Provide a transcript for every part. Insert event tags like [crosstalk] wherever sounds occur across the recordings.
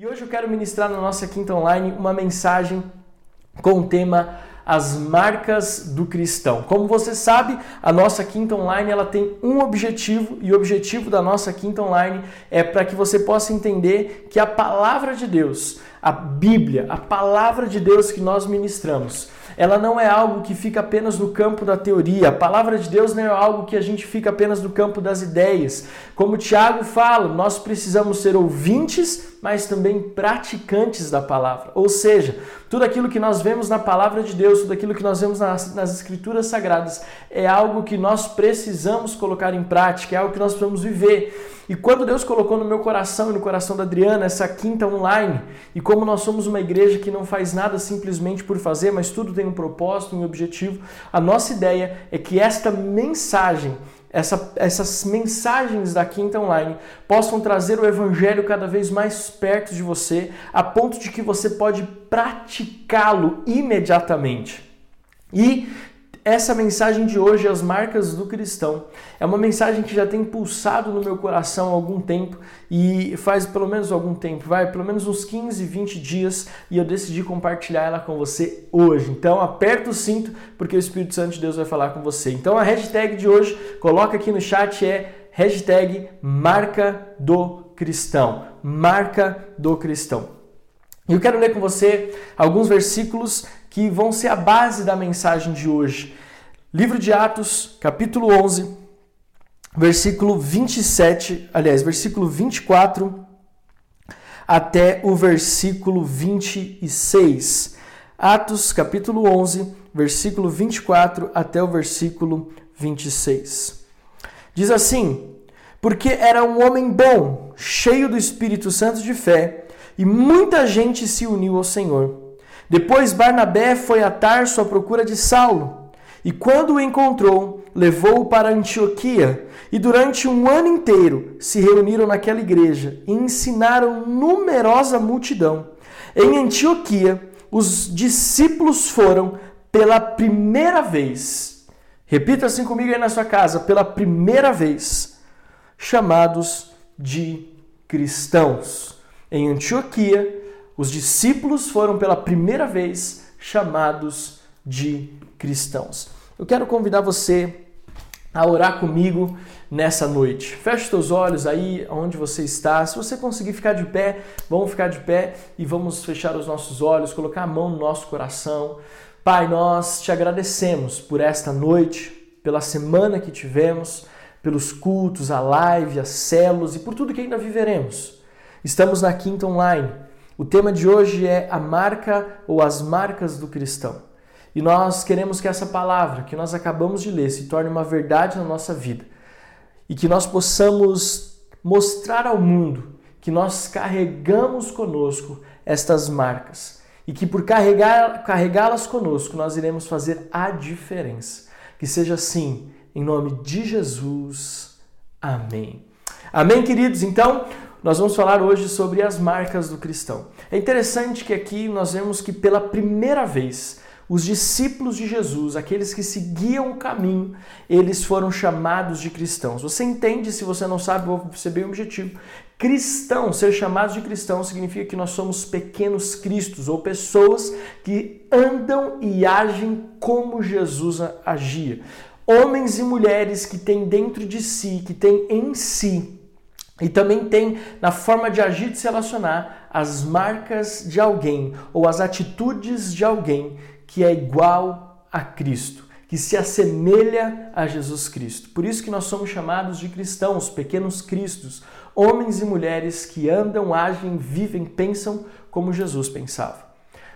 E hoje eu quero ministrar na nossa quinta online uma mensagem com o tema as marcas do cristão. Como você sabe, a nossa quinta online ela tem um objetivo e o objetivo da nossa quinta online é para que você possa entender que a palavra de Deus, a Bíblia, a palavra de Deus que nós ministramos, ela não é algo que fica apenas no campo da teoria. A palavra de Deus não é algo que a gente fica apenas no campo das ideias. Como Tiago fala, nós precisamos ser ouvintes, mas também praticantes da palavra. Ou seja, tudo aquilo que nós vemos na palavra de Deus, tudo aquilo que nós vemos nas, nas escrituras sagradas, é algo que nós precisamos colocar em prática, é algo que nós precisamos viver. E quando Deus colocou no meu coração e no coração da Adriana essa quinta online, e como nós somos uma igreja que não faz nada simplesmente por fazer, mas tudo tem um propósito, um objetivo, a nossa ideia é que esta mensagem essa, essas mensagens da Quinta Online possam trazer o Evangelho cada vez mais perto de você, a ponto de que você pode praticá-lo imediatamente. E essa mensagem de hoje, As Marcas do Cristão, é uma mensagem que já tem pulsado no meu coração há algum tempo e faz pelo menos algum tempo, vai, pelo menos uns 15, 20 dias e eu decidi compartilhar ela com você hoje. Então aperta o cinto porque o Espírito Santo de Deus vai falar com você. Então a hashtag de hoje, coloca aqui no chat, é hashtag Marca do Cristão. Marca do Cristão. Eu quero ler com você alguns versículos que vão ser a base da mensagem de hoje. Livro de Atos, capítulo 11, versículo 27, aliás, versículo 24 até o versículo 26. Atos, capítulo 11, versículo 24 até o versículo 26. Diz assim: Porque era um homem bom, cheio do Espírito Santo de fé, e muita gente se uniu ao Senhor. Depois Barnabé foi a Tarso à procura de Saulo, e quando o encontrou, levou-o para Antioquia, e durante um ano inteiro se reuniram naquela igreja e ensinaram numerosa multidão. Em Antioquia, os discípulos foram pela primeira vez, repita assim comigo aí na sua casa, pela primeira vez, chamados de cristãos. Em Antioquia, os discípulos foram pela primeira vez chamados de cristãos. Eu quero convidar você a orar comigo nessa noite. Feche os teus olhos aí onde você está. Se você conseguir ficar de pé, vamos ficar de pé e vamos fechar os nossos olhos, colocar a mão no nosso coração. Pai, nós te agradecemos por esta noite, pela semana que tivemos, pelos cultos, a live, as células e por tudo que ainda viveremos. Estamos na Quinta Online o tema de hoje é a marca ou as marcas do cristão. E nós queremos que essa palavra que nós acabamos de ler se torne uma verdade na nossa vida e que nós possamos mostrar ao mundo que nós carregamos conosco estas marcas e que por carregá-las conosco nós iremos fazer a diferença. Que seja assim, em nome de Jesus. Amém. Amém, queridos? Então, nós vamos falar hoje sobre as marcas do cristão. É interessante que aqui nós vemos que pela primeira vez os discípulos de Jesus, aqueles que seguiam o caminho, eles foram chamados de cristãos. Você entende, se você não sabe, vou ser bem objetivo. Cristão, ser chamado de cristão significa que nós somos pequenos cristos ou pessoas que andam e agem como Jesus agia. Homens e mulheres que têm dentro de si, que têm em si e também tem na forma de agir, de se relacionar, as marcas de alguém ou as atitudes de alguém que é igual a Cristo, que se assemelha a Jesus Cristo. Por isso que nós somos chamados de cristãos, pequenos cristos, homens e mulheres que andam, agem, vivem, pensam como Jesus pensava.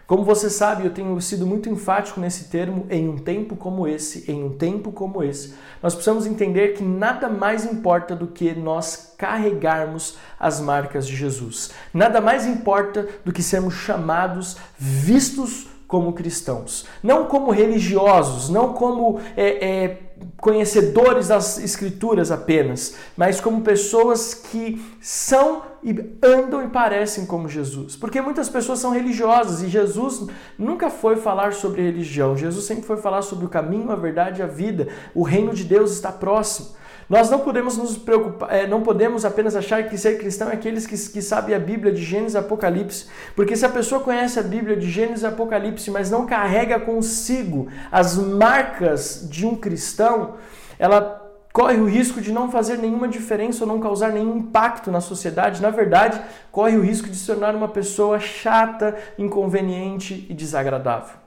Como você sabe, eu tenho sido muito enfático nesse termo em um tempo como esse, em um tempo como esse. Nós precisamos entender que nada mais importa do que nós carregarmos as marcas de Jesus. Nada mais importa do que sermos chamados, vistos como cristãos, não como religiosos, não como é, é, conhecedores das escrituras apenas, mas como pessoas que são e andam e parecem como Jesus. Porque muitas pessoas são religiosas e Jesus nunca foi falar sobre religião. Jesus sempre foi falar sobre o caminho, a verdade e a vida. O reino de Deus está próximo. Nós não podemos nos preocupar, é, não podemos apenas achar que ser cristão é aqueles que, que sabem a Bíblia de Gênesis e Apocalipse, porque se a pessoa conhece a Bíblia de Gênesis e Apocalipse, mas não carrega consigo as marcas de um cristão, ela corre o risco de não fazer nenhuma diferença ou não causar nenhum impacto na sociedade. Na verdade, corre o risco de se tornar uma pessoa chata, inconveniente e desagradável.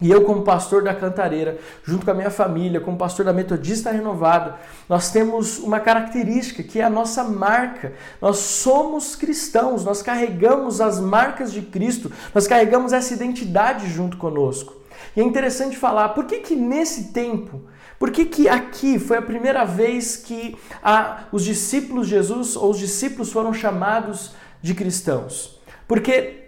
E eu, como pastor da Cantareira, junto com a minha família, como pastor da Metodista Renovada, nós temos uma característica que é a nossa marca. Nós somos cristãos, nós carregamos as marcas de Cristo, nós carregamos essa identidade junto conosco. E é interessante falar, por que que nesse tempo, por que que aqui foi a primeira vez que a, os discípulos de Jesus, ou os discípulos foram chamados de cristãos? Porque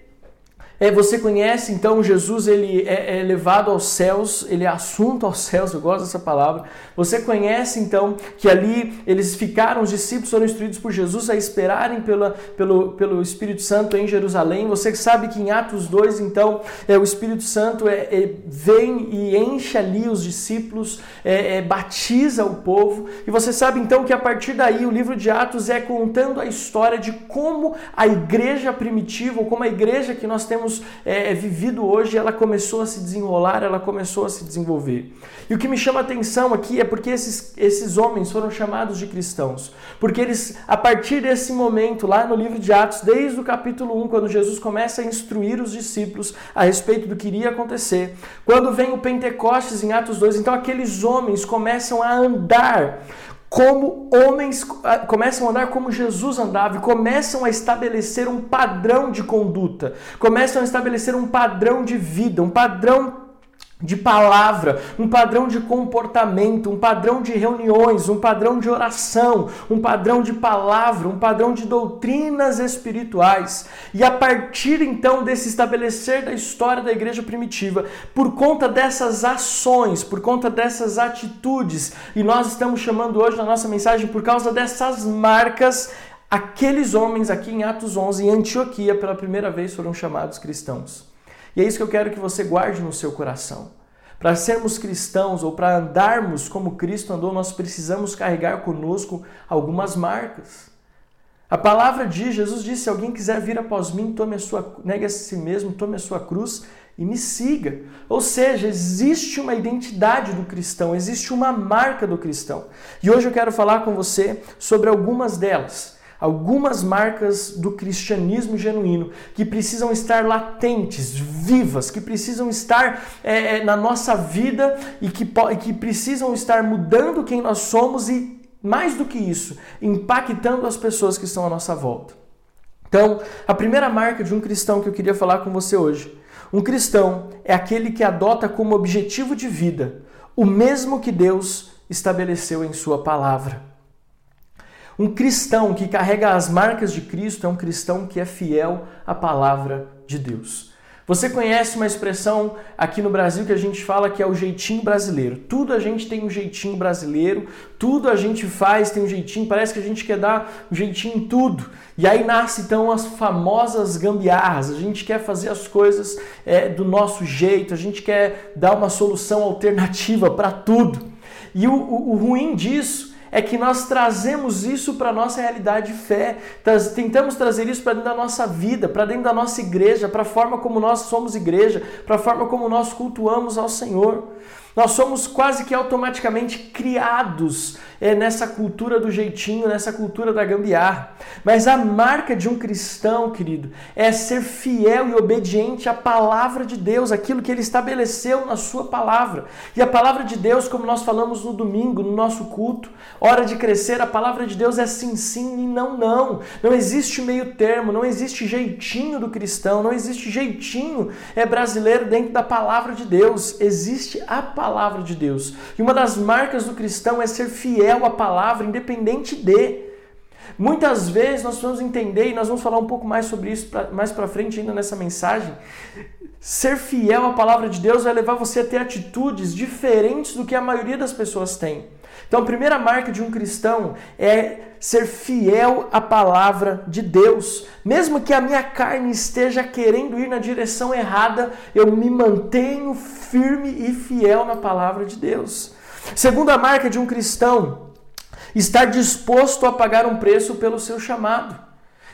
é, você conhece então Jesus, ele é, é, levado aos céus, ele é assunto aos céus, eu gosto dessa palavra. Você conhece então que ali eles ficaram, os discípulos foram instruídos por Jesus a esperarem pela, pelo, pelo Espírito Santo em Jerusalém. Você sabe que em Atos 2, então, é, o Espírito Santo é, é vem e enche ali os discípulos, é, é, batiza o povo. E você sabe então que a partir daí o livro de Atos é contando a história de como a igreja primitiva, ou como a igreja que nós temos temos é, é, vivido hoje, ela começou a se desenrolar, ela começou a se desenvolver. E o que me chama a atenção aqui é porque esses, esses homens foram chamados de cristãos. Porque eles, a partir desse momento, lá no livro de Atos, desde o capítulo 1, quando Jesus começa a instruir os discípulos a respeito do que iria acontecer, quando vem o Pentecostes em Atos 2, então aqueles homens começam a andar como homens ah, começam a andar como Jesus andava e começam a estabelecer um padrão de conduta, começam a estabelecer um padrão de vida, um padrão de palavra, um padrão de comportamento, um padrão de reuniões, um padrão de oração, um padrão de palavra, um padrão de doutrinas espirituais. E a partir então desse estabelecer da história da igreja primitiva, por conta dessas ações, por conta dessas atitudes, e nós estamos chamando hoje na nossa mensagem por causa dessas marcas, aqueles homens aqui em Atos 11 em Antioquia pela primeira vez foram chamados cristãos. E é isso que eu quero que você guarde no seu coração. Para sermos cristãos ou para andarmos como Cristo andou, nós precisamos carregar conosco algumas marcas. A palavra diz, Jesus disse: se alguém quiser vir após mim, tome a sua, negue a si mesmo, tome a sua cruz e me siga. Ou seja, existe uma identidade do cristão, existe uma marca do cristão. E hoje eu quero falar com você sobre algumas delas algumas marcas do cristianismo genuíno que precisam estar latentes, vivas, que precisam estar é, é na nossa vida e que, que precisam estar mudando quem nós somos e, mais do que isso, impactando as pessoas que estão à nossa volta. Então, a primeira marca de um cristão que eu queria falar com você hoje. Um cristão é aquele que adota como objetivo de vida o mesmo que Deus estabeleceu em Sua palavra. Um cristão que carrega as marcas de Cristo é um cristão que é fiel à palavra de Deus. Você conhece uma expressão aqui no Brasil que a gente fala que é o jeitinho brasileiro. Tudo a gente tem um jeitinho brasileiro, tudo a gente faz tem um jeitinho, parece que a gente quer dar um jeitinho em tudo. E aí nasce então as famosas gambiarras. A gente quer fazer as coisas é, do nosso jeito, a gente quer dar uma solução alternativa para tudo. E o, o, o ruim disso é que nós trazemos isso para a nossa realidade de fé, tentamos trazer isso para dentro da nossa vida, para dentro da nossa igreja, para a forma como nós somos igreja, para a forma como nós cultuamos ao Senhor. Nós somos quase que automaticamente criados é, nessa cultura do jeitinho, nessa cultura da gambiarra. Mas a marca de um cristão, querido, é ser fiel e obediente à palavra de Deus, aquilo que ele estabeleceu na sua palavra. E a palavra de Deus, como nós falamos no domingo, no nosso culto, hora de crescer, a palavra de Deus é sim, sim e não, não. Não existe meio termo, não existe jeitinho do cristão, não existe jeitinho é brasileiro dentro da palavra de Deus. Existe a palavra palavra de Deus. E uma das marcas do cristão é ser fiel à palavra, independente de. Muitas vezes nós vamos entender, e nós vamos falar um pouco mais sobre isso pra, mais para frente ainda nessa mensagem. Ser fiel à palavra de Deus vai levar você a ter atitudes diferentes do que a maioria das pessoas tem. Então, a primeira marca de um cristão é ser fiel à palavra de Deus. Mesmo que a minha carne esteja querendo ir na direção errada, eu me mantenho firme e fiel na palavra de Deus. Segunda marca de um cristão estar disposto a pagar um preço pelo seu chamado.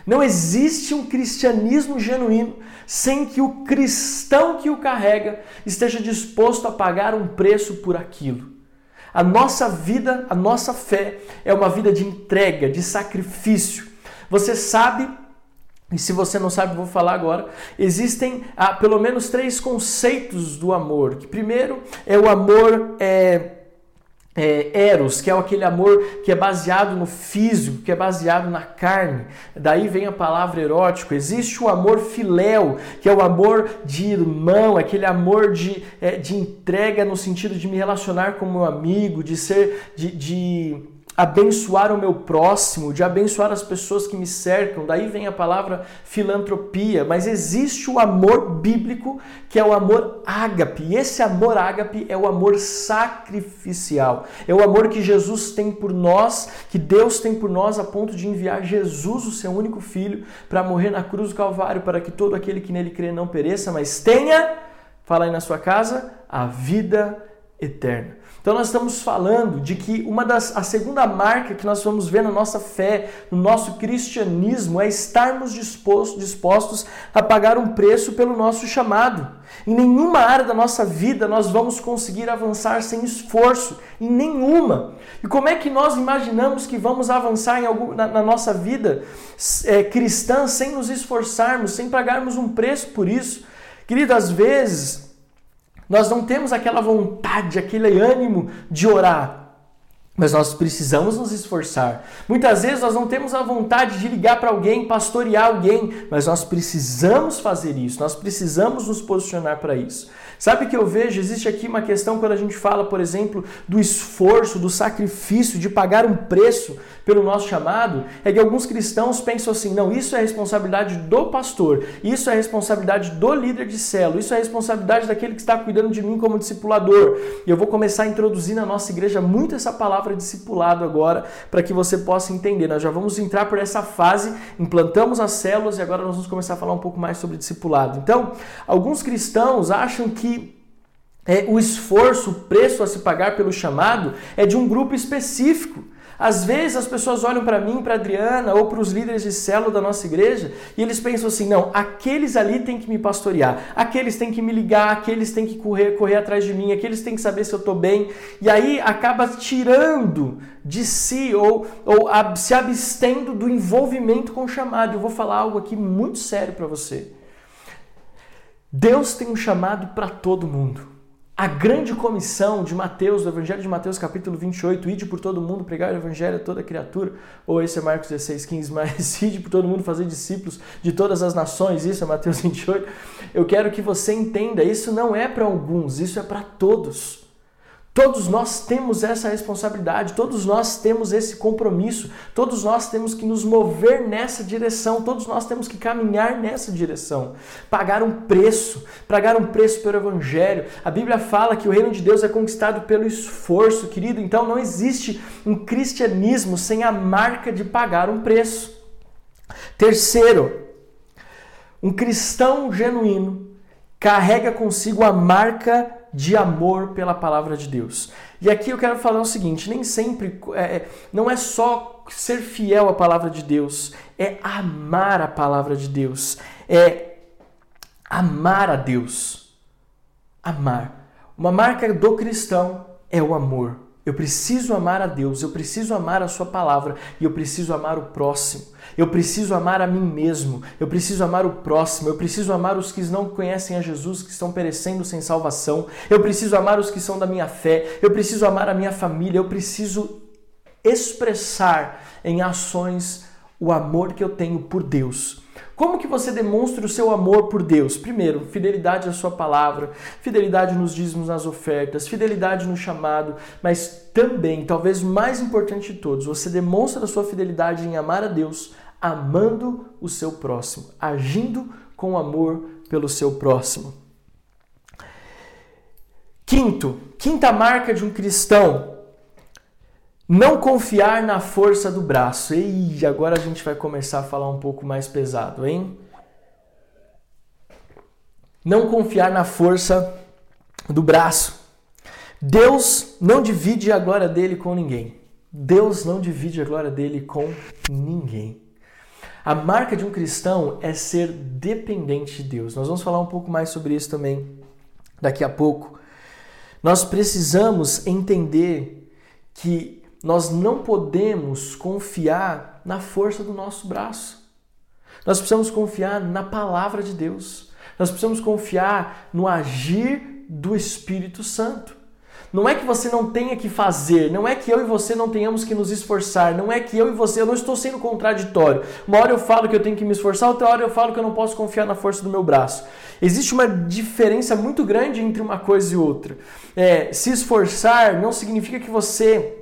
Não existe um cristianismo genuíno sem que o cristão que o carrega esteja disposto a pagar um preço por aquilo. A nossa vida, a nossa fé é uma vida de entrega, de sacrifício. Você sabe, e se você não sabe, vou falar agora, existem ah, pelo menos três conceitos do amor. Que primeiro é o amor. É, é, eros, que é aquele amor que é baseado no físico, que é baseado na carne. Daí vem a palavra erótico. Existe o amor filéu, que é o amor de irmão, aquele amor de, é, de entrega no sentido de me relacionar com meu amigo, de ser, de, de abençoar o meu próximo, de abençoar as pessoas que me cercam. Daí vem a palavra filantropia, mas existe o amor bíblico, que é o amor ágape. E esse amor ágape é o amor sacrificial. É o amor que Jesus tem por nós, que Deus tem por nós a ponto de enviar Jesus, o seu único filho, para morrer na cruz do Calvário, para que todo aquele que nele crê não pereça, mas tenha, fala aí na sua casa, a vida eterna. Então nós estamos falando de que uma das a segunda marca que nós vamos ver na nossa fé, no nosso cristianismo é estarmos dispostos, dispostos a pagar um preço pelo nosso chamado. Em nenhuma área da nossa vida nós vamos conseguir avançar sem esforço, em nenhuma. E como é que nós imaginamos que vamos avançar em algum, na, na nossa vida é, cristã sem nos esforçarmos, sem pagarmos um preço por isso? Querido, às vezes nós não temos aquela vontade, aquele ânimo de orar. Mas nós precisamos nos esforçar. Muitas vezes nós não temos a vontade de ligar para alguém, pastorear alguém, mas nós precisamos fazer isso, nós precisamos nos posicionar para isso. Sabe que eu vejo? Existe aqui uma questão quando a gente fala, por exemplo, do esforço, do sacrifício, de pagar um preço pelo nosso chamado, é que alguns cristãos pensam assim: não, isso é responsabilidade do pastor, isso é responsabilidade do líder de célula, isso é responsabilidade daquele que está cuidando de mim como discipulador. E eu vou começar a introduzir na nossa igreja muito essa palavra discipulado agora, para que você possa entender. Nós já vamos entrar por essa fase, implantamos as células e agora nós vamos começar a falar um pouco mais sobre discipulado. Então, alguns cristãos acham que é, o esforço, o preço a se pagar pelo chamado é de um grupo específico. Às vezes as pessoas olham para mim, para Adriana ou para os líderes de célula da nossa igreja e eles pensam assim: não, aqueles ali têm que me pastorear, aqueles têm que me ligar, aqueles têm que correr, correr atrás de mim, aqueles têm que saber se eu estou bem. E aí acaba tirando de si ou, ou ab, se abstendo do envolvimento com o chamado. Eu vou falar algo aqui muito sério para você. Deus tem um chamado para todo mundo. A grande comissão de Mateus, do Evangelho de Mateus, capítulo 28, ide por todo mundo, pregar o Evangelho a toda criatura, ou esse é Marcos 16, 15, [laughs] mas ide por todo mundo fazer discípulos de todas as nações, isso é Mateus 28. Eu quero que você entenda, isso não é para alguns, isso é para todos. Todos nós temos essa responsabilidade, todos nós temos esse compromisso, todos nós temos que nos mover nessa direção, todos nós temos que caminhar nessa direção. Pagar um preço, pagar um preço pelo Evangelho. A Bíblia fala que o reino de Deus é conquistado pelo esforço, querido, então não existe um cristianismo sem a marca de pagar um preço. Terceiro, um cristão genuíno carrega consigo a marca de amor pela palavra de Deus. E aqui eu quero falar o seguinte: nem sempre, é, é, não é só ser fiel à palavra de Deus, é amar a palavra de Deus, é amar a Deus. Amar. Uma marca do cristão é o amor. Eu preciso amar a Deus, eu preciso amar a Sua palavra e eu preciso amar o próximo. Eu preciso amar a mim mesmo, eu preciso amar o próximo, eu preciso amar os que não conhecem a Jesus, que estão perecendo sem salvação. Eu preciso amar os que são da minha fé, eu preciso amar a minha família, eu preciso expressar em ações o amor que eu tenho por Deus. Como que você demonstra o seu amor por Deus? Primeiro, fidelidade à sua palavra, fidelidade nos dízimos, nas ofertas, fidelidade no chamado, mas também, talvez mais importante de todos, você demonstra a sua fidelidade em amar a Deus, amando o seu próximo, agindo com amor pelo seu próximo. Quinto, quinta marca de um cristão não confiar na força do braço. E agora a gente vai começar a falar um pouco mais pesado, hein? Não confiar na força do braço. Deus não divide a glória dele com ninguém. Deus não divide a glória dele com ninguém. A marca de um cristão é ser dependente de Deus. Nós vamos falar um pouco mais sobre isso também daqui a pouco. Nós precisamos entender que nós não podemos confiar na força do nosso braço. Nós precisamos confiar na palavra de Deus. Nós precisamos confiar no agir do Espírito Santo. Não é que você não tenha que fazer, não é que eu e você não tenhamos que nos esforçar, não é que eu e você, eu não estou sendo contraditório. Uma hora eu falo que eu tenho que me esforçar, outra hora eu falo que eu não posso confiar na força do meu braço. Existe uma diferença muito grande entre uma coisa e outra. É, se esforçar não significa que você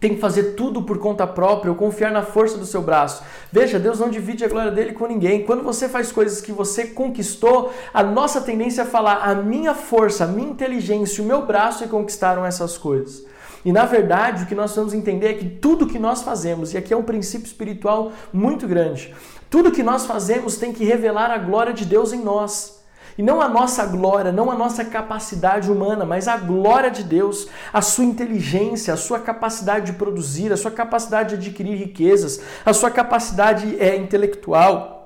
tem que fazer tudo por conta própria ou confiar na força do seu braço. Veja, Deus não divide a glória dele com ninguém. Quando você faz coisas que você conquistou, a nossa tendência é falar: a minha força, a minha inteligência, o meu braço é conquistaram essas coisas. E na verdade, o que nós vamos entender é que tudo que nós fazemos, e aqui é um princípio espiritual muito grande, tudo que nós fazemos tem que revelar a glória de Deus em nós. E não a nossa glória, não a nossa capacidade humana, mas a glória de Deus, a sua inteligência, a sua capacidade de produzir, a sua capacidade de adquirir riquezas, a sua capacidade é, intelectual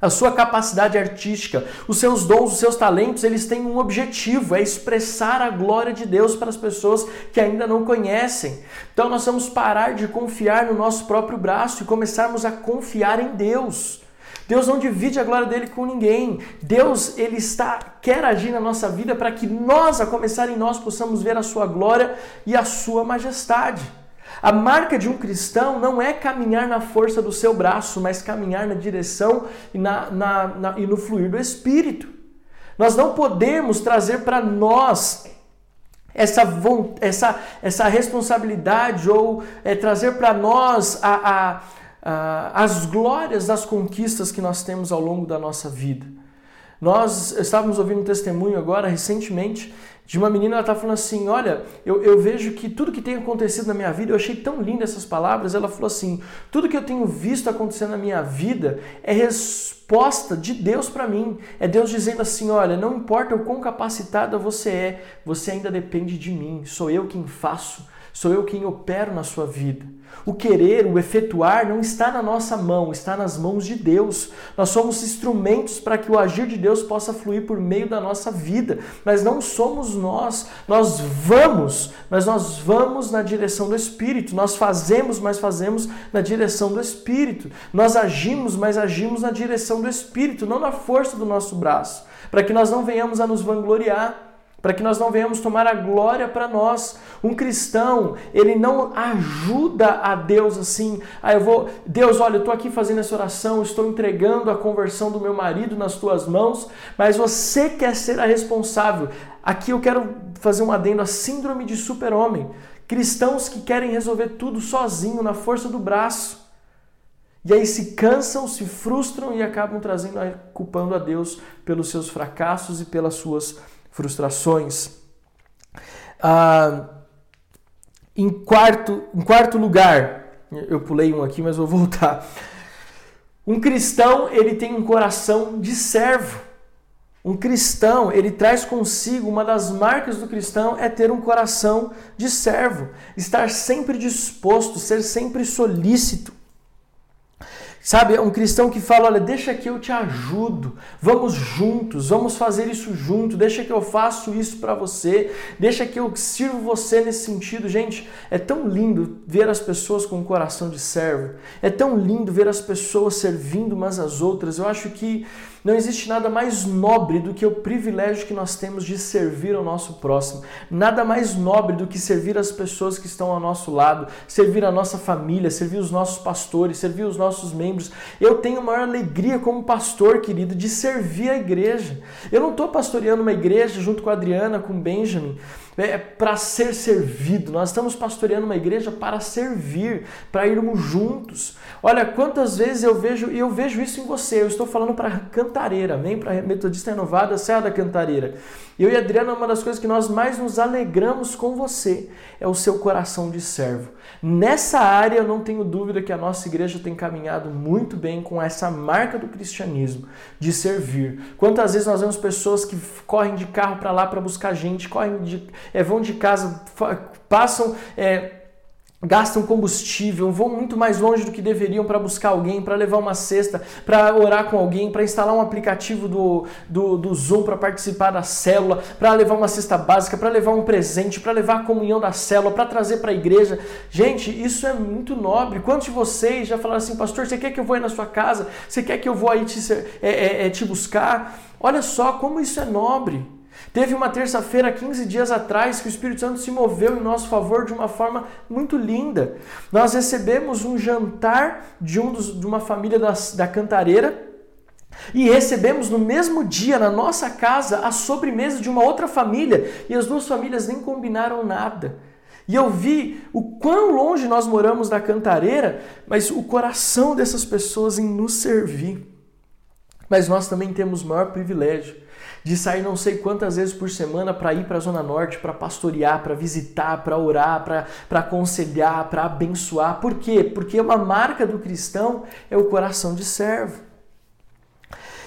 a sua capacidade artística, os seus dons, os seus talentos, eles têm um objetivo, é expressar a glória de Deus para as pessoas que ainda não conhecem. Então nós vamos parar de confiar no nosso próprio braço e começarmos a confiar em Deus. Deus não divide a glória dele com ninguém. Deus, ele está quer agir na nossa vida para que nós, a começar em nós, possamos ver a sua glória e a sua majestade. A marca de um cristão não é caminhar na força do seu braço, mas caminhar na direção e, na, na, na, e no fluir do Espírito. Nós não podemos trazer para nós essa, essa, essa responsabilidade ou é, trazer para nós a, a as glórias das conquistas que nós temos ao longo da nossa vida. Nós estávamos ouvindo um testemunho agora, recentemente, de uma menina, ela está falando assim: Olha, eu, eu vejo que tudo que tem acontecido na minha vida, eu achei tão linda essas palavras. Ela falou assim: Tudo que eu tenho visto acontecer na minha vida é resposta de Deus para mim. É Deus dizendo assim: Olha, não importa o quão capacitada você é, você ainda depende de mim. Sou eu quem faço, sou eu quem opero na sua vida. O querer, o efetuar não está na nossa mão, está nas mãos de Deus. Nós somos instrumentos para que o agir de Deus possa fluir por meio da nossa vida, mas não somos nós. Nós vamos, mas nós vamos na direção do Espírito. Nós fazemos, mas fazemos na direção do Espírito. Nós agimos, mas agimos na direção do Espírito, não na força do nosso braço, para que nós não venhamos a nos vangloriar para que nós não venhamos tomar a glória para nós. Um cristão, ele não ajuda a Deus assim, ah, eu vou, Deus, olha, eu estou aqui fazendo essa oração, estou entregando a conversão do meu marido nas tuas mãos, mas você quer ser a responsável. Aqui eu quero fazer um adendo à síndrome de super-homem. Cristãos que querem resolver tudo sozinho, na força do braço. E aí se cansam, se frustram e acabam trazendo, culpando a Deus pelos seus fracassos e pelas suas frustrações. Ah, em, quarto, em quarto lugar, eu pulei um aqui, mas vou voltar. Um cristão, ele tem um coração de servo. Um cristão, ele traz consigo uma das marcas do cristão é ter um coração de servo, estar sempre disposto, ser sempre solícito. Sabe, é um cristão que fala: olha, deixa que eu te ajudo, vamos juntos, vamos fazer isso junto, deixa que eu faço isso para você, deixa que eu sirvo você nesse sentido. Gente, é tão lindo ver as pessoas com o coração de servo, é tão lindo ver as pessoas servindo umas às outras. Eu acho que não existe nada mais nobre do que o privilégio que nós temos de servir ao nosso próximo. Nada mais nobre do que servir as pessoas que estão ao nosso lado, servir a nossa família, servir os nossos pastores, servir os nossos membros. Eu tenho maior alegria como pastor, querido, de servir a igreja. Eu não estou pastoreando uma igreja junto com a Adriana, com o Benjamin é, para ser servido. Nós estamos pastoreando uma igreja para servir, para irmos juntos. Olha quantas vezes eu vejo, e eu vejo isso em você. Eu estou falando para Cantareira, amém? Para Metodista Renovada, Serra da Cantareira. Eu e Adriana, uma das coisas que nós mais nos alegramos com você é o seu coração de servo. Nessa área, eu não tenho dúvida que a nossa igreja tem caminhado muito bem com essa marca do cristianismo, de servir. Quantas vezes nós vemos pessoas que correm de carro para lá para buscar gente, correm de, é, vão de casa, passam. É, gastam combustível, vão muito mais longe do que deveriam para buscar alguém, para levar uma cesta, para orar com alguém, para instalar um aplicativo do, do, do Zoom para participar da célula, para levar uma cesta básica, para levar um presente, para levar a comunhão da célula, para trazer para a igreja. Gente, isso é muito nobre. Quantos de vocês já falaram assim, pastor, você quer que eu vou aí na sua casa? Você quer que eu vou aí te, é, é, é, te buscar? Olha só como isso é nobre. Teve uma terça-feira, 15 dias atrás, que o Espírito Santo se moveu em nosso favor de uma forma muito linda. Nós recebemos um jantar de, um dos, de uma família da, da Cantareira, e recebemos no mesmo dia, na nossa casa, a sobremesa de uma outra família. E as duas famílias nem combinaram nada. E eu vi o quão longe nós moramos da cantareira, mas o coração dessas pessoas em nos servir. Mas nós também temos maior privilégio de sair não sei quantas vezes por semana para ir para a Zona Norte, para pastorear, para visitar, para orar, para aconselhar, para abençoar. Por quê? Porque uma marca do cristão é o coração de servo.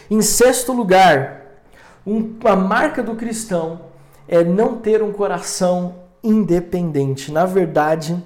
Em sexto lugar, um, a marca do cristão é não ter um coração independente. Na verdade,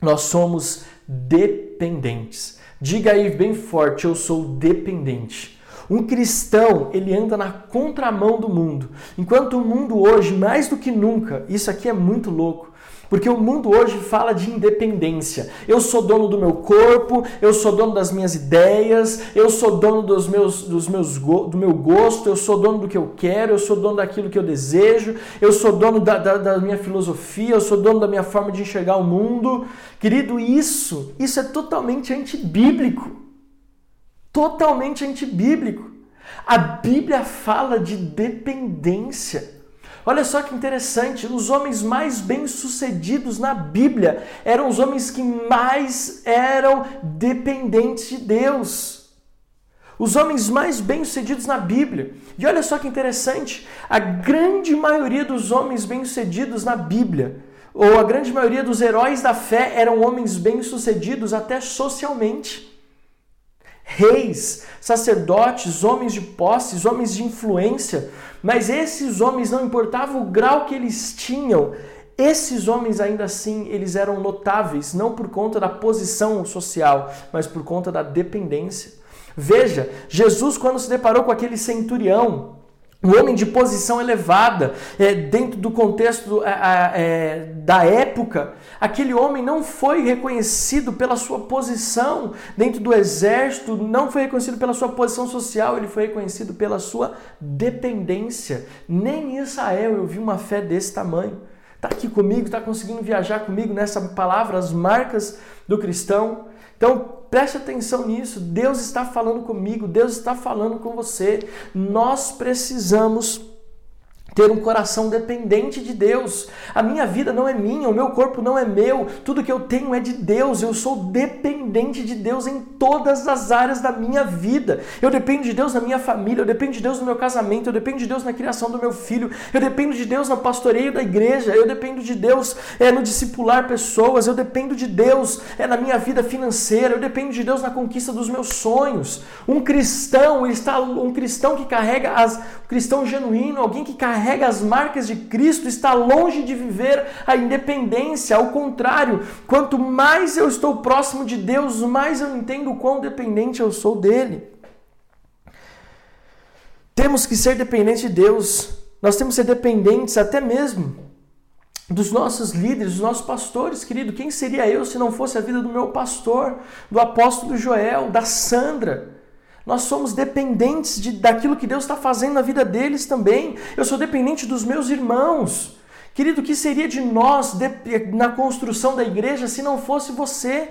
nós somos dependentes. Diga aí bem forte, eu sou dependente. Um cristão, ele anda na contramão do mundo. Enquanto o mundo hoje, mais do que nunca, isso aqui é muito louco, porque o mundo hoje fala de independência. Eu sou dono do meu corpo, eu sou dono das minhas ideias, eu sou dono dos meus, dos meus, do meu gosto, eu sou dono do que eu quero, eu sou dono daquilo que eu desejo, eu sou dono da, da, da minha filosofia, eu sou dono da minha forma de enxergar o mundo. Querido, isso, isso é totalmente antibíblico totalmente antibíblico. A Bíblia fala de dependência. Olha só que interessante, os homens mais bem-sucedidos na Bíblia eram os homens que mais eram dependentes de Deus. Os homens mais bem-sucedidos na Bíblia. E olha só que interessante, a grande maioria dos homens bem-sucedidos na Bíblia, ou a grande maioria dos heróis da fé, eram homens bem-sucedidos até socialmente reis, sacerdotes, homens de posses, homens de influência, mas esses homens não importava o grau que eles tinham, esses homens ainda assim, eles eram notáveis, não por conta da posição social, mas por conta da dependência. Veja, Jesus quando se deparou com aquele centurião, um homem de posição elevada, é, dentro do contexto é, é, da época, aquele homem não foi reconhecido pela sua posição dentro do exército, não foi reconhecido pela sua posição social, ele foi reconhecido pela sua dependência. Nem em Israel eu vi uma fé desse tamanho. Está aqui comigo, está conseguindo viajar comigo nessa palavra, as marcas do cristão. Então, preste atenção nisso. Deus está falando comigo, Deus está falando com você. Nós precisamos ter um coração dependente de Deus. A minha vida não é minha, o meu corpo não é meu, tudo que eu tenho é de Deus. Eu sou dependente de Deus em todas as áreas da minha vida. Eu dependo de Deus na minha família, eu dependo de Deus no meu casamento, eu dependo de Deus na criação do meu filho, eu dependo de Deus no pastoreio da igreja, eu dependo de Deus é, no discipular pessoas, eu dependo de Deus é, na minha vida financeira, eu dependo de Deus na conquista dos meus sonhos. Um cristão, está um cristão que carrega as, um cristão genuíno, alguém que carrega carrega as marcas de Cristo está longe de viver a independência. Ao contrário, quanto mais eu estou próximo de Deus, mais eu entendo quão dependente eu sou dele. Temos que ser dependentes de Deus. Nós temos que ser dependentes até mesmo dos nossos líderes, dos nossos pastores, querido. Quem seria eu se não fosse a vida do meu pastor, do apóstolo Joel, da Sandra? Nós somos dependentes de, daquilo que Deus está fazendo na vida deles também. Eu sou dependente dos meus irmãos. Querido, o que seria de nós na construção da igreja se não fosse você?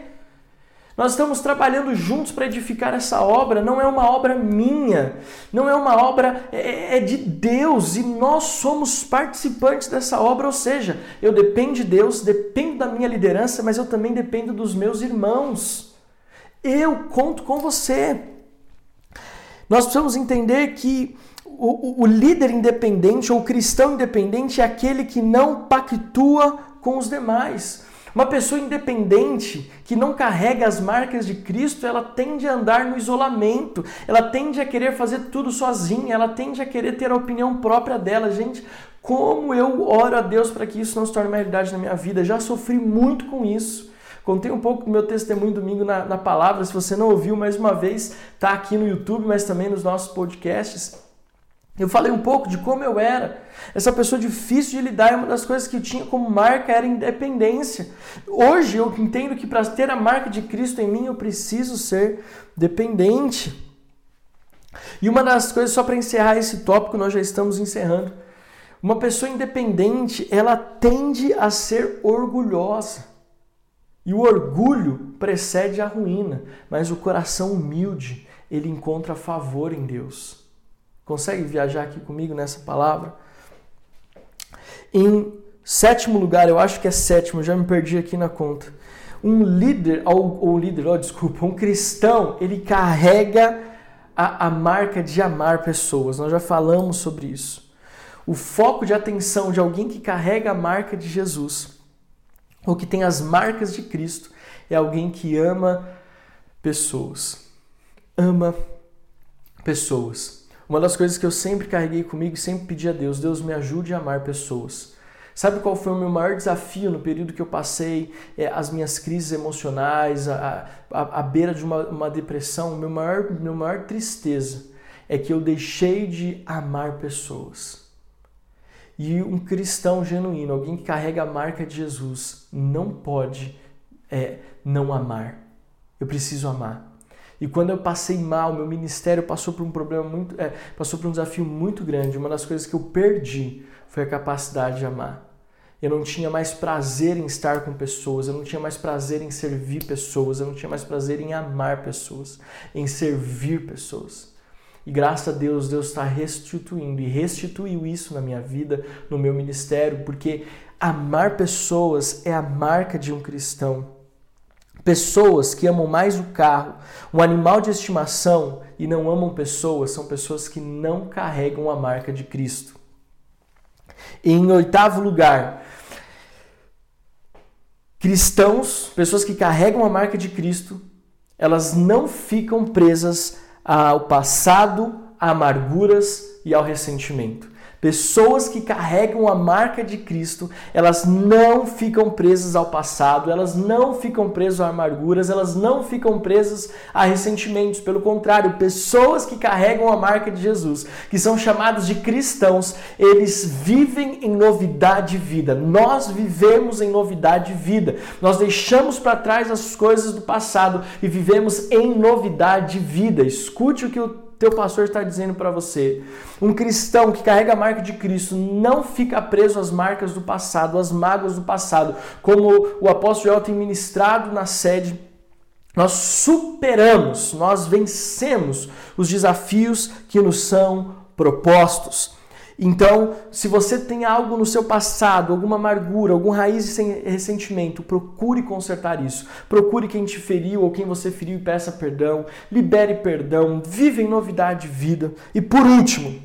Nós estamos trabalhando juntos para edificar essa obra, não é uma obra minha, não é uma obra, é, é de Deus e nós somos participantes dessa obra, ou seja, eu dependo de Deus, dependo da minha liderança, mas eu também dependo dos meus irmãos. Eu conto com você. Nós precisamos entender que o, o, líder independente ou o cristão independente é aquele que não pactua com os demais. Uma pessoa independente que não carrega as marcas de Cristo, ela tende a andar no isolamento, ela tende a querer fazer tudo sozinha, ela tende a querer ter a opinião própria dela. Gente, como eu oro a Deus para que isso não se torne uma realidade na minha vida. Já sofri muito com isso. Contei um pouco do meu testemunho domingo na, na palavra. Se você não ouviu, mais uma vez, está aqui no YouTube, mas também nos nossos podcasts. Eu falei um pouco de como eu era. Essa pessoa difícil de lidar, e uma das coisas que eu tinha como marca era independência. Hoje eu entendo que para ter a marca de Cristo em mim eu preciso ser dependente. E uma das coisas, só para encerrar esse tópico, nós já estamos encerrando. Uma pessoa independente, ela tende a ser orgulhosa. E o orgulho precede a ruína, mas o coração humilde, ele encontra favor em Deus. Consegue viajar aqui comigo nessa palavra? Em sétimo lugar, eu acho que é sétimo, já me perdi aqui na conta. Um líder, ou, ou líder, oh, desculpa, um cristão, ele carrega a, a marca de amar pessoas. Nós já falamos sobre isso. O foco de atenção de alguém que carrega a marca de Jesus, ou que tem as marcas de Cristo, é alguém que ama pessoas. Ama pessoas. Uma das coisas que eu sempre carreguei comigo e sempre pedi a Deus, Deus me ajude a amar pessoas. Sabe qual foi o meu maior desafio no período que eu passei é, as minhas crises emocionais, a, a, a beira de uma, uma depressão? Meu maior, meu maior tristeza é que eu deixei de amar pessoas. E um cristão genuíno, alguém que carrega a marca de Jesus, não pode é, não amar. Eu preciso amar. E quando eu passei mal, meu ministério passou por um problema muito, é, passou por um desafio muito grande. Uma das coisas que eu perdi foi a capacidade de amar. Eu não tinha mais prazer em estar com pessoas, eu não tinha mais prazer em servir pessoas, eu não tinha mais prazer em amar pessoas, em servir pessoas. E graças a Deus, Deus está restituindo e restituiu isso na minha vida, no meu ministério, porque amar pessoas é a marca de um cristão. Pessoas que amam mais o carro, um animal de estimação e não amam pessoas, são pessoas que não carregam a marca de Cristo. E em oitavo lugar, cristãos, pessoas que carregam a marca de Cristo, elas não ficam presas ao passado, a amarguras e ao ressentimento. Pessoas que carregam a marca de Cristo, elas não ficam presas ao passado, elas não ficam presas a amarguras, elas não ficam presas a ressentimentos. Pelo contrário, pessoas que carregam a marca de Jesus, que são chamados de cristãos, eles vivem em novidade de vida. Nós vivemos em novidade de vida. Nós deixamos para trás as coisas do passado e vivemos em novidade de vida. Escute o que o teu pastor está dizendo para você. Um cristão que carrega a marca de Cristo não fica preso às marcas do passado, às mágoas do passado, como o apóstolo Joel tem ministrado na sede. Nós superamos, nós vencemos os desafios que nos são propostos. Então, se você tem algo no seu passado, alguma amargura, algum raiz de ressentimento, procure consertar isso. Procure quem te feriu ou quem você feriu e peça perdão. Libere perdão. Vive em novidade de vida. E por último,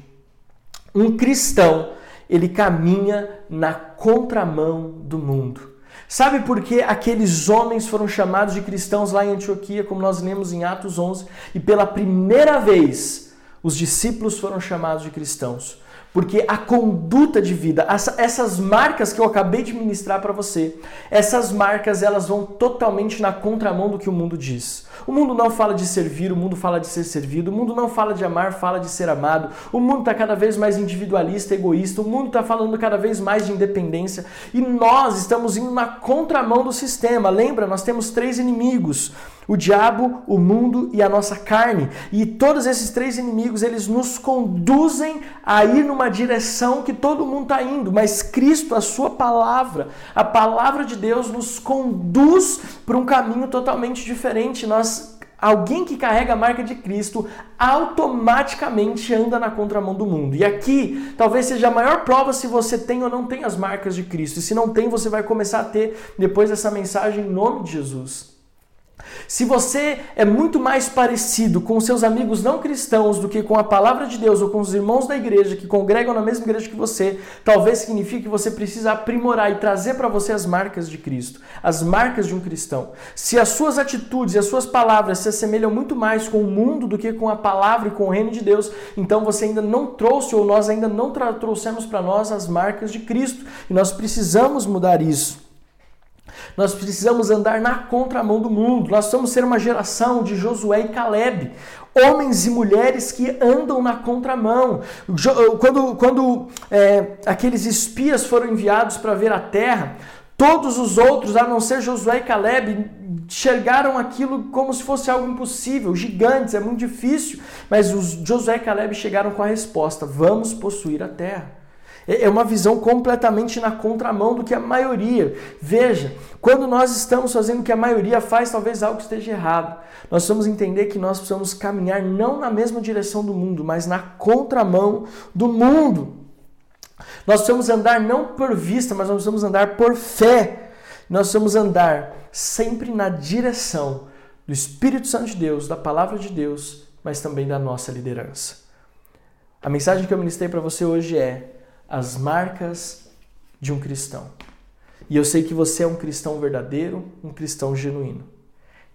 um cristão, ele caminha na contramão do mundo. Sabe por que aqueles homens foram chamados de cristãos lá em Antioquia, como nós lemos em Atos 11, e pela primeira vez os discípulos foram chamados de cristãos? Porque a conduta de vida, essas marcas que eu acabei de ministrar para você, essas marcas elas vão totalmente na contramão do que o mundo diz. O mundo não fala de servir, o mundo fala de ser servido, o mundo não fala de amar, fala de ser amado. O mundo está cada vez mais individualista, egoísta, o mundo está falando cada vez mais de independência e nós estamos indo na contramão do sistema. Lembra, nós temos três inimigos o diabo, o mundo e a nossa carne. E todos esses três inimigos, eles nos conduzem a ir numa direção que todo mundo está indo, mas Cristo, a sua palavra, a palavra de Deus nos conduz para um caminho totalmente diferente. Nós Alguém que carrega a marca de Cristo automaticamente anda na contramão do mundo. E aqui talvez seja a maior prova se você tem ou não tem as marcas de Cristo. E se não tem, você vai começar a ter depois dessa mensagem em nome de Jesus. Se você é muito mais parecido com seus amigos não cristãos do que com a palavra de Deus ou com os irmãos da igreja que congregam na mesma igreja que você, talvez signifique que você precisa aprimorar e trazer para você as marcas de Cristo, as marcas de um cristão. Se as suas atitudes e as suas palavras se assemelham muito mais com o mundo do que com a palavra e com o reino de Deus, então você ainda não trouxe ou nós ainda não trouxemos para nós as marcas de Cristo e nós precisamos mudar isso. Nós precisamos andar na contramão do mundo. Nós vamos ser uma geração de Josué e Caleb, homens e mulheres que andam na contramão. Quando, quando é, aqueles espias foram enviados para ver a terra, todos os outros, a não ser Josué e Caleb, enxergaram aquilo como se fosse algo impossível, gigantes, é muito difícil. Mas os Josué e Caleb chegaram com a resposta: vamos possuir a terra. É, é uma visão completamente na contramão do que a maioria. Veja, quando nós estamos fazendo o que a maioria faz, talvez algo esteja errado. Nós precisamos entender que nós precisamos caminhar não na mesma direção do mundo, mas na contramão do mundo. Nós precisamos andar não por vista, mas nós precisamos andar por fé. Nós precisamos andar sempre na direção do Espírito Santo de Deus, da palavra de Deus, mas também da nossa liderança. A mensagem que eu ministrei para você hoje é: as marcas de um cristão. E eu sei que você é um cristão verdadeiro, um cristão genuíno.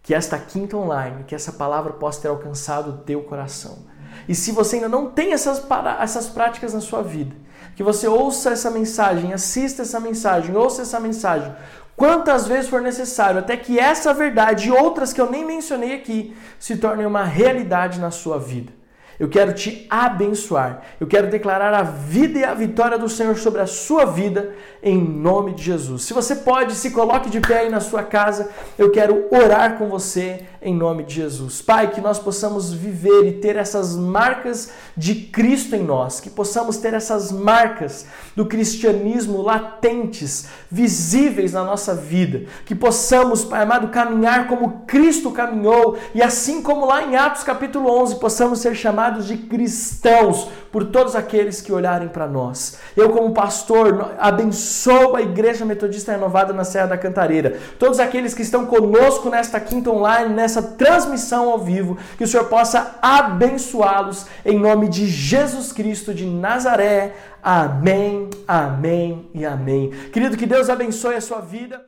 Que esta quinta online, que essa palavra possa ter alcançado o teu coração. E se você ainda não tem essas, essas práticas na sua vida, que você ouça essa mensagem, assista essa mensagem, ouça essa mensagem, quantas vezes for necessário, até que essa verdade e outras que eu nem mencionei aqui se tornem uma realidade na sua vida. Eu quero te abençoar. Eu quero declarar a vida e a vitória do Senhor sobre a sua vida, em nome de Jesus. Se você pode, se coloque de pé aí na sua casa. Eu quero orar com você, em nome de Jesus. Pai, que nós possamos viver e ter essas marcas de Cristo em nós, que possamos ter essas marcas do cristianismo latentes, visíveis na nossa vida, que possamos, Pai amado, caminhar como Cristo caminhou e assim como lá em Atos capítulo 11, possamos ser chamados de cristãos por todos aqueles que olharem para nós. Eu, como pastor, abençoo a Igreja Metodista Renovada na Serra da Cantareira. Todos aqueles que estão conosco nesta quinta online, nessa transmissão ao vivo, que o Senhor possa abençoá-los em nome de Jesus Cristo de Nazaré. Amém, amém e amém. Querido, que Deus abençoe a sua vida.